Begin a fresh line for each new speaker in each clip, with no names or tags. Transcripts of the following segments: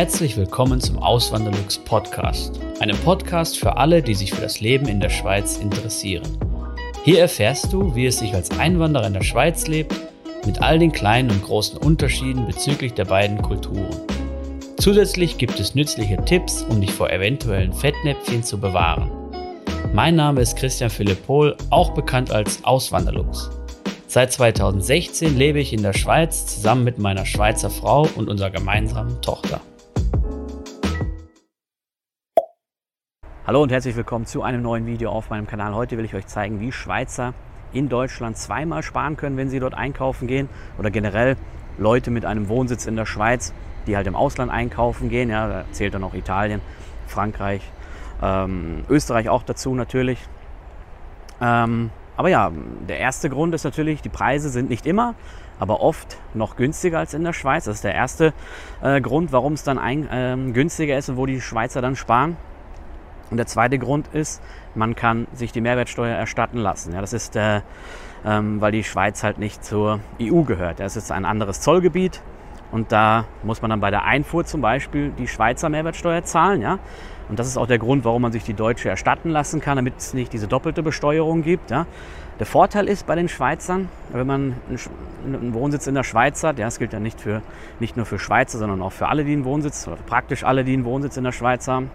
Herzlich willkommen zum Auswanderlux Podcast, einem Podcast für alle, die sich für das Leben in der Schweiz interessieren. Hier erfährst du, wie es sich als Einwanderer in der Schweiz lebt, mit all den kleinen und großen Unterschieden bezüglich der beiden Kulturen. Zusätzlich gibt es nützliche Tipps, um dich vor eventuellen Fettnäpfchen zu bewahren. Mein Name ist Christian Philipp Pohl, auch bekannt als Auswanderlux. Seit 2016 lebe ich in der Schweiz zusammen mit meiner Schweizer Frau und unserer gemeinsamen Tochter.
Hallo und herzlich willkommen zu einem neuen Video auf meinem Kanal. Heute will ich euch zeigen, wie Schweizer in Deutschland zweimal sparen können, wenn sie dort einkaufen gehen oder generell Leute mit einem Wohnsitz in der Schweiz, die halt im Ausland einkaufen gehen. Ja, da zählt dann auch Italien, Frankreich, ähm, Österreich auch dazu natürlich. Ähm, aber ja, der erste Grund ist natürlich, die Preise sind nicht immer, aber oft noch günstiger als in der Schweiz. Das ist der erste äh, Grund, warum es dann ein, äh, günstiger ist und wo die Schweizer dann sparen. Und der zweite Grund ist, man kann sich die Mehrwertsteuer erstatten lassen. Ja, das ist, äh, ähm, weil die Schweiz halt nicht zur EU gehört. Es ist ein anderes Zollgebiet und da muss man dann bei der Einfuhr zum Beispiel die Schweizer Mehrwertsteuer zahlen. Ja? Und das ist auch der Grund, warum man sich die deutsche erstatten lassen kann, damit es nicht diese doppelte Besteuerung gibt. Ja? Der Vorteil ist bei den Schweizern, wenn man einen Wohnsitz in der Schweiz hat, ja, das gilt ja nicht, für, nicht nur für Schweizer, sondern auch für alle, die einen Wohnsitz, oder praktisch alle, die einen Wohnsitz in der Schweiz haben.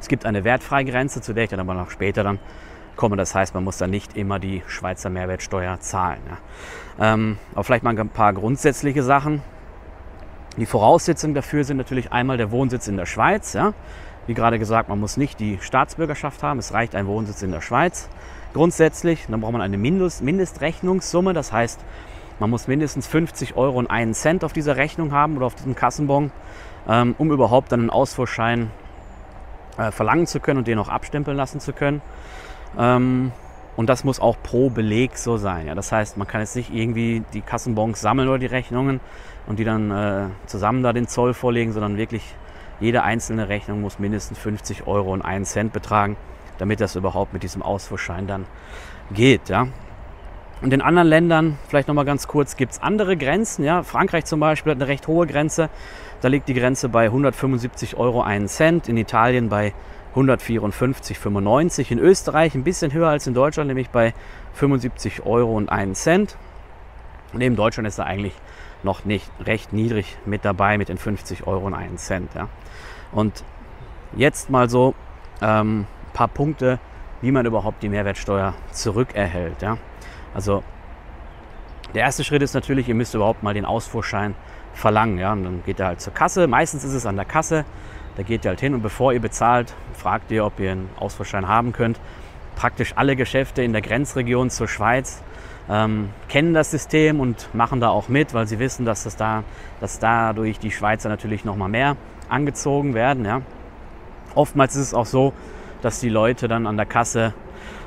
Es gibt eine Wertfreigrenze, zu der ich dann aber noch später dann komme. Das heißt, man muss dann nicht immer die Schweizer Mehrwertsteuer zahlen. Ja. Ähm, aber vielleicht mal ein paar grundsätzliche Sachen. Die Voraussetzungen dafür sind natürlich einmal der Wohnsitz in der Schweiz. Ja. Wie gerade gesagt, man muss nicht die Staatsbürgerschaft haben, es reicht ein Wohnsitz in der Schweiz. Grundsätzlich, dann braucht man eine Mindest Mindestrechnungssumme, das heißt, man muss mindestens 50 Euro und einen Cent auf dieser Rechnung haben oder auf diesem Kassenbon, ähm, um überhaupt dann einen Ausfuhrschein äh, verlangen zu können und den auch abstempeln lassen zu können. Ähm, und das muss auch pro Beleg so sein. Ja? Das heißt, man kann jetzt nicht irgendwie die Kassenbons sammeln oder die Rechnungen und die dann äh, zusammen da den Zoll vorlegen, sondern wirklich jede einzelne Rechnung muss mindestens 50 Euro und einen Cent betragen, damit das überhaupt mit diesem Ausfuhrschein dann geht. Ja? Und in anderen Ländern, vielleicht nochmal ganz kurz, gibt es andere Grenzen. Ja? Frankreich zum Beispiel hat eine recht hohe Grenze. Da liegt die Grenze bei 175 Euro Cent. In Italien bei 154,95. In Österreich ein bisschen höher als in Deutschland, nämlich bei 75 Euro und einen. Neben Deutschland ist er eigentlich noch nicht recht niedrig mit dabei mit den 50 Euro und einen Cent. Ja. Und jetzt mal so ein ähm, paar Punkte, wie man überhaupt die Mehrwertsteuer zurückerhält. Ja. Also der erste Schritt ist natürlich, ihr müsst überhaupt mal den Ausfuhrschein verlangen. Ja. Und dann geht er halt zur Kasse. Meistens ist es an der Kasse. Da geht ihr halt hin und bevor ihr bezahlt, fragt ihr, ob ihr einen Ausfuhrschein haben könnt. Praktisch alle Geschäfte in der Grenzregion zur Schweiz ähm, kennen das System und machen da auch mit, weil sie wissen, dass, das da, dass dadurch die Schweizer natürlich noch mal mehr angezogen werden. Ja. Oftmals ist es auch so, dass die Leute dann an der Kasse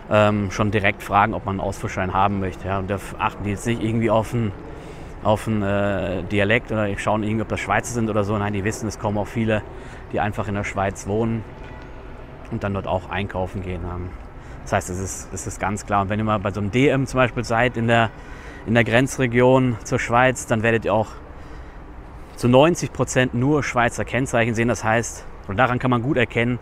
ähm, schon direkt fragen, ob man einen Ausfuhrschein haben möchte. Ja. Und da achten die jetzt nicht irgendwie auf einen, auf einen äh, Dialekt oder schauen irgendwie, ob das Schweizer sind oder so. Nein, die wissen, es kommen auch viele, die einfach in der Schweiz wohnen und dann dort auch einkaufen gehen. Ähm. Das heißt, es ist, es ist ganz klar. Und wenn ihr mal bei so einem DM zum Beispiel seid in der, in der Grenzregion zur Schweiz, dann werdet ihr auch zu 90 Prozent nur Schweizer Kennzeichen sehen. Das heißt, und daran kann man gut erkennen,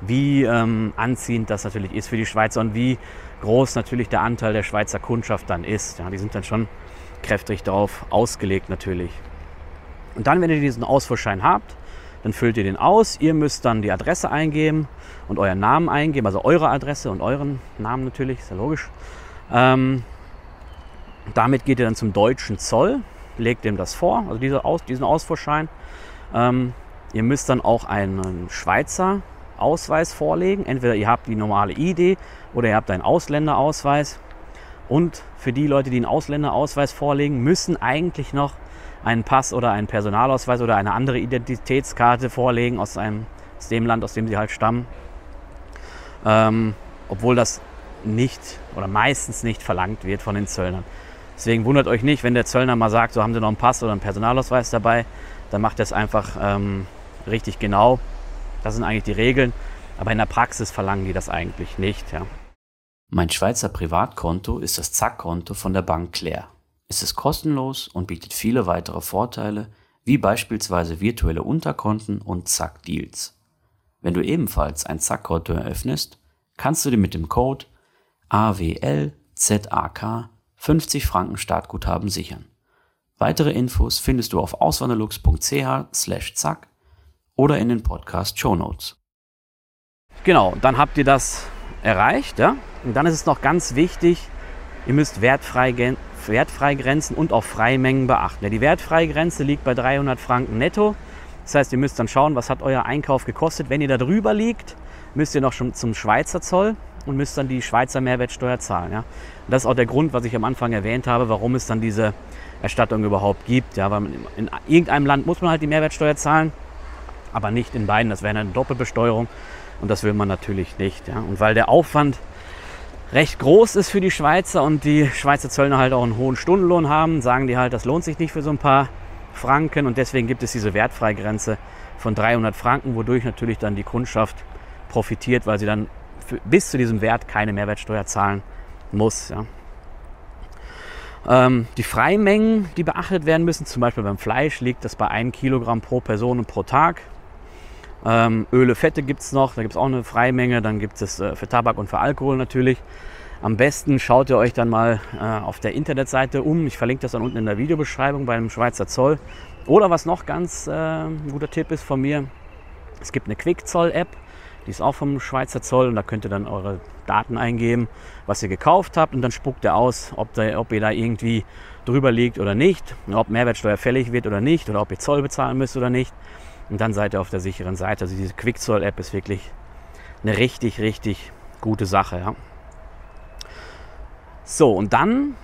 wie ähm, anziehend das natürlich ist für die Schweizer und wie groß natürlich der Anteil der Schweizer Kundschaft dann ist. Ja, die sind dann schon kräftig darauf ausgelegt natürlich. Und dann, wenn ihr diesen Ausfuhrschein habt, dann füllt ihr den aus. Ihr müsst dann die Adresse eingeben und euren Namen eingeben, also eure Adresse und euren Namen natürlich, ist ja logisch. Ähm, damit geht ihr dann zum deutschen Zoll, legt dem das vor, also diese Aus, diesen Ausfuhrschein. Ähm, ihr müsst dann auch einen Schweizer Ausweis vorlegen. Entweder ihr habt die normale ID oder ihr habt einen Ausländerausweis. Und für die Leute, die einen Ausländerausweis vorlegen, müssen eigentlich noch einen Pass oder einen Personalausweis oder eine andere Identitätskarte vorlegen aus, einem, aus dem Land, aus dem sie halt stammen ähm, obwohl das nicht oder meistens nicht verlangt wird von den Zöllnern. Deswegen wundert euch nicht, wenn der Zöllner mal sagt, so haben Sie noch einen Pass oder einen Personalausweis dabei, dann macht er es einfach ähm, richtig genau. Das sind eigentlich die Regeln, aber in der Praxis verlangen die das eigentlich nicht. Ja.
Mein Schweizer Privatkonto ist das Zack-Konto von der Bank Claire. Es ist kostenlos und bietet viele weitere Vorteile, wie beispielsweise virtuelle Unterkonten und Zack Deals. Wenn du ebenfalls ein Zack-Konto eröffnest, kannst du dir mit dem Code AWLZAK 50 Franken Startguthaben sichern. Weitere Infos findest du auf auswanderlux.ch zack oder in den Podcast Show Notes.
Genau, dann habt ihr das erreicht. Ja? Und dann ist es noch ganz wichtig, ihr müsst wertfrei, Wertfreigrenzen und auch Freimengen beachten. Ja, die Wertfreigrenze liegt bei 300 Franken netto. Das heißt, ihr müsst dann schauen, was hat euer Einkauf gekostet. Wenn ihr da drüber liegt, müsst ihr noch schon zum Schweizer Zoll und müsst dann die Schweizer Mehrwertsteuer zahlen. Ja? Und das ist auch der Grund, was ich am Anfang erwähnt habe, warum es dann diese Erstattung überhaupt gibt. Ja? Weil in irgendeinem Land muss man halt die Mehrwertsteuer zahlen, aber nicht in beiden. Das wäre eine Doppelbesteuerung und das will man natürlich nicht. Ja? Und weil der Aufwand recht groß ist für die Schweizer und die Schweizer Zöllner halt auch einen hohen Stundenlohn haben, sagen die halt, das lohnt sich nicht für so ein paar Franken und deswegen gibt es diese Wertfreigrenze von 300 Franken, wodurch natürlich dann die Kundschaft profitiert, weil sie dann bis zu diesem Wert keine Mehrwertsteuer zahlen muss. Ja. Ähm, die Freimengen, die beachtet werden müssen, zum Beispiel beim Fleisch, liegt das bei 1 Kilogramm pro Person und pro Tag. Ähm, Öle, Fette gibt es noch, da gibt es auch eine Freimenge. Dann gibt es äh, für Tabak und für Alkohol natürlich. Am besten schaut ihr euch dann mal äh, auf der Internetseite um. Ich verlinke das dann unten in der Videobeschreibung beim Schweizer Zoll. Oder was noch ganz äh, guter Tipp ist von mir, es gibt eine Quickzoll-App, die ist auch vom Schweizer Zoll und da könnt ihr dann eure Daten eingeben, was ihr gekauft habt und dann spuckt er aus, ob, da, ob ihr da irgendwie drüber liegt oder nicht, ob Mehrwertsteuer fällig wird oder nicht oder ob ihr Zoll bezahlen müsst oder nicht. Und dann seid ihr auf der sicheren Seite. Also diese Quickzoll-App ist wirklich eine richtig, richtig gute Sache. Ja. So, und dann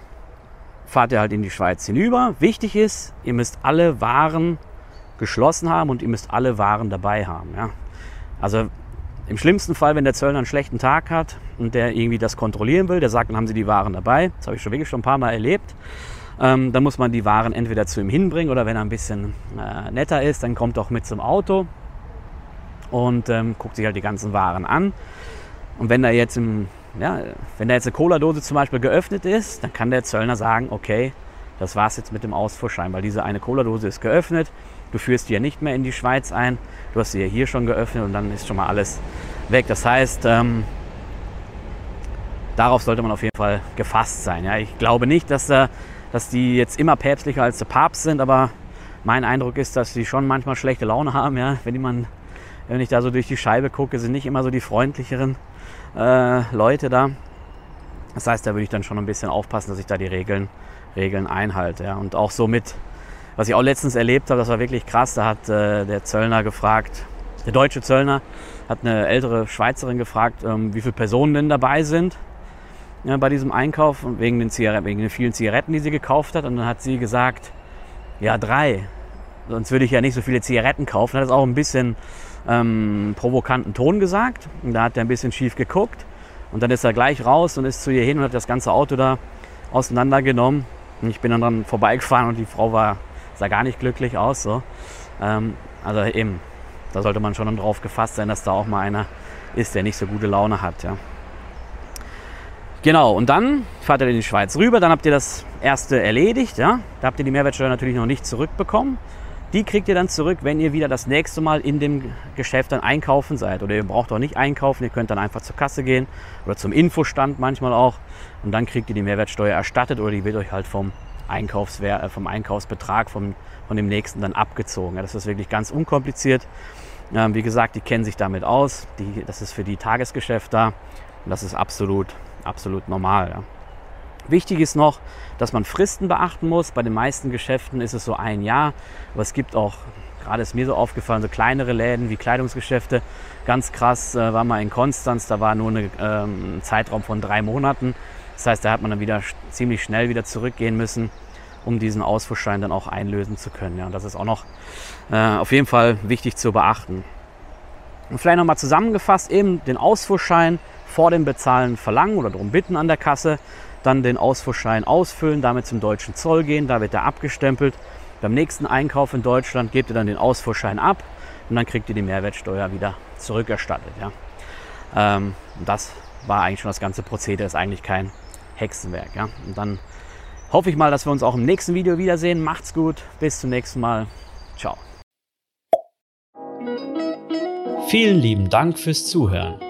fahrt ihr halt in die Schweiz hinüber. Wichtig ist, ihr müsst alle Waren geschlossen haben und ihr müsst alle Waren dabei haben. Ja. Also im schlimmsten Fall, wenn der Zöllner einen schlechten Tag hat und der irgendwie das kontrollieren will, der sagt, dann haben sie die Waren dabei. Das habe ich schon wirklich schon ein paar Mal erlebt. Ähm, dann muss man die Waren entweder zu ihm hinbringen oder wenn er ein bisschen äh, netter ist, dann kommt er auch mit zum Auto und ähm, guckt sich halt die ganzen Waren an. Und wenn da jetzt im, ja, wenn da jetzt eine Cola-Dose zum Beispiel geöffnet ist, dann kann der Zöllner sagen, okay, das war's jetzt mit dem Ausfuhrschein, weil diese eine Cola-Dose ist geöffnet. Du führst die ja nicht mehr in die Schweiz ein. Du hast sie ja hier schon geöffnet und dann ist schon mal alles weg. Das heißt, ähm, darauf sollte man auf jeden Fall gefasst sein. Ja? Ich glaube nicht, dass äh, dass die jetzt immer päpstlicher als der Papst sind, aber mein Eindruck ist, dass die schon manchmal schlechte Laune haben. Ja? Wenn, die man, wenn ich da so durch die Scheibe gucke, sind nicht immer so die freundlicheren äh, Leute da. Das heißt, da würde ich dann schon ein bisschen aufpassen, dass ich da die Regeln, Regeln einhalte. Ja? Und auch so mit, was ich auch letztens erlebt habe, das war wirklich krass, da hat äh, der Zöllner gefragt, der deutsche Zöllner hat eine ältere Schweizerin gefragt, ähm, wie viele Personen denn dabei sind ja, bei diesem Einkauf wegen den, wegen den vielen Zigaretten, die sie gekauft hat. Und dann hat sie gesagt, ja drei. Sonst würde ich ja nicht so viele Zigaretten kaufen. Hat das auch ein bisschen ähm, provokanten Ton gesagt. Und da hat er ein bisschen schief geguckt. Und dann ist er gleich raus und ist zu ihr hin und hat das ganze Auto da auseinandergenommen. Und ich bin dann dran vorbeigefahren und die Frau war, sah gar nicht glücklich aus. So. Ähm, also eben, da sollte man schon drauf gefasst sein, dass da auch mal einer ist, der nicht so gute Laune hat. Ja. Genau, und dann fahrt ihr in die Schweiz rüber, dann habt ihr das erste erledigt. Ja? Da habt ihr die Mehrwertsteuer natürlich noch nicht zurückbekommen. Die kriegt ihr dann zurück, wenn ihr wieder das nächste Mal in dem Geschäft dann einkaufen seid. Oder ihr braucht auch nicht einkaufen, ihr könnt dann einfach zur Kasse gehen oder zum Infostand manchmal auch. Und dann kriegt ihr die Mehrwertsteuer erstattet oder die wird euch halt vom, Einkaufswert, äh, vom Einkaufsbetrag vom, von dem nächsten dann abgezogen. Ja, das ist wirklich ganz unkompliziert. Ähm, wie gesagt, die kennen sich damit aus. Die, das ist für die Tagesgeschäft da. Und das ist absolut absolut normal. Ja. Wichtig ist noch, dass man Fristen beachten muss. Bei den meisten Geschäften ist es so ein Jahr, aber es gibt auch, gerade ist mir so aufgefallen, so kleinere Läden wie Kleidungsgeschäfte. Ganz krass äh, war mal in Konstanz, da war nur eine, ähm, ein Zeitraum von drei Monaten. Das heißt, da hat man dann wieder ziemlich schnell wieder zurückgehen müssen, um diesen Ausfuhrschein dann auch einlösen zu können. Ja, und das ist auch noch äh, auf jeden Fall wichtig zu beachten. Und vielleicht nochmal zusammengefasst, eben den Ausfuhrschein vor dem Bezahlen verlangen oder darum bitten an der Kasse, dann den Ausfuhrschein ausfüllen, damit zum deutschen Zoll gehen, da wird er abgestempelt. Beim nächsten Einkauf in Deutschland gebt ihr dann den Ausfuhrschein ab und dann kriegt ihr die Mehrwertsteuer wieder zurückerstattet. Ja. Ähm, das war eigentlich schon das ganze Prozedere, ist eigentlich kein Hexenwerk. Ja. Und dann hoffe ich mal, dass wir uns auch im nächsten Video wiedersehen. Macht's gut, bis zum nächsten Mal. Ciao.
Vielen lieben Dank fürs Zuhören.